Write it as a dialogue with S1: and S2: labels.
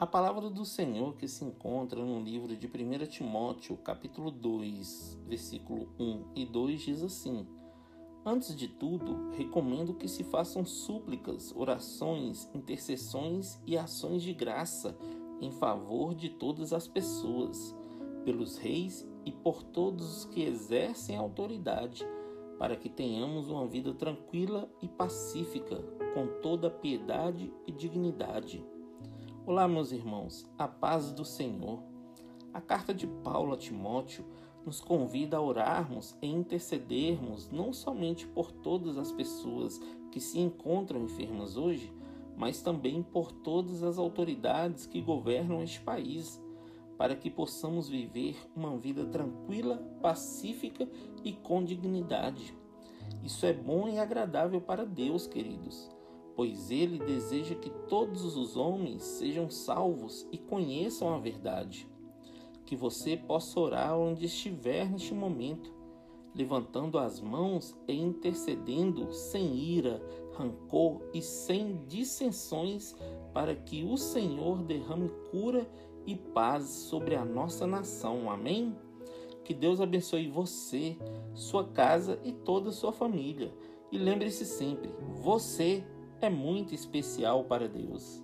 S1: A palavra do Senhor que se encontra no livro de 1 Timóteo, capítulo 2, versículo 1 e 2 diz assim: Antes de tudo, recomendo que se façam súplicas, orações, intercessões e ações de graça em favor de todas as pessoas, pelos reis e por todos os que exercem autoridade, para que tenhamos uma vida tranquila e pacífica, com toda piedade e dignidade. Olá, meus irmãos, a paz do Senhor. A carta de Paulo a Timóteo nos convida a orarmos e intercedermos não somente por todas as pessoas que se encontram enfermas hoje, mas também por todas as autoridades que governam este país, para que possamos viver uma vida tranquila, pacífica e com dignidade. Isso é bom e agradável para Deus, queridos pois ele deseja que todos os homens sejam salvos e conheçam a verdade. Que você possa orar onde estiver neste momento, levantando as mãos e intercedendo sem ira, rancor e sem dissensões, para que o Senhor derrame cura e paz sobre a nossa nação. Amém? Que Deus abençoe você, sua casa e toda a sua família. E lembre-se sempre: você é muito especial para Deus.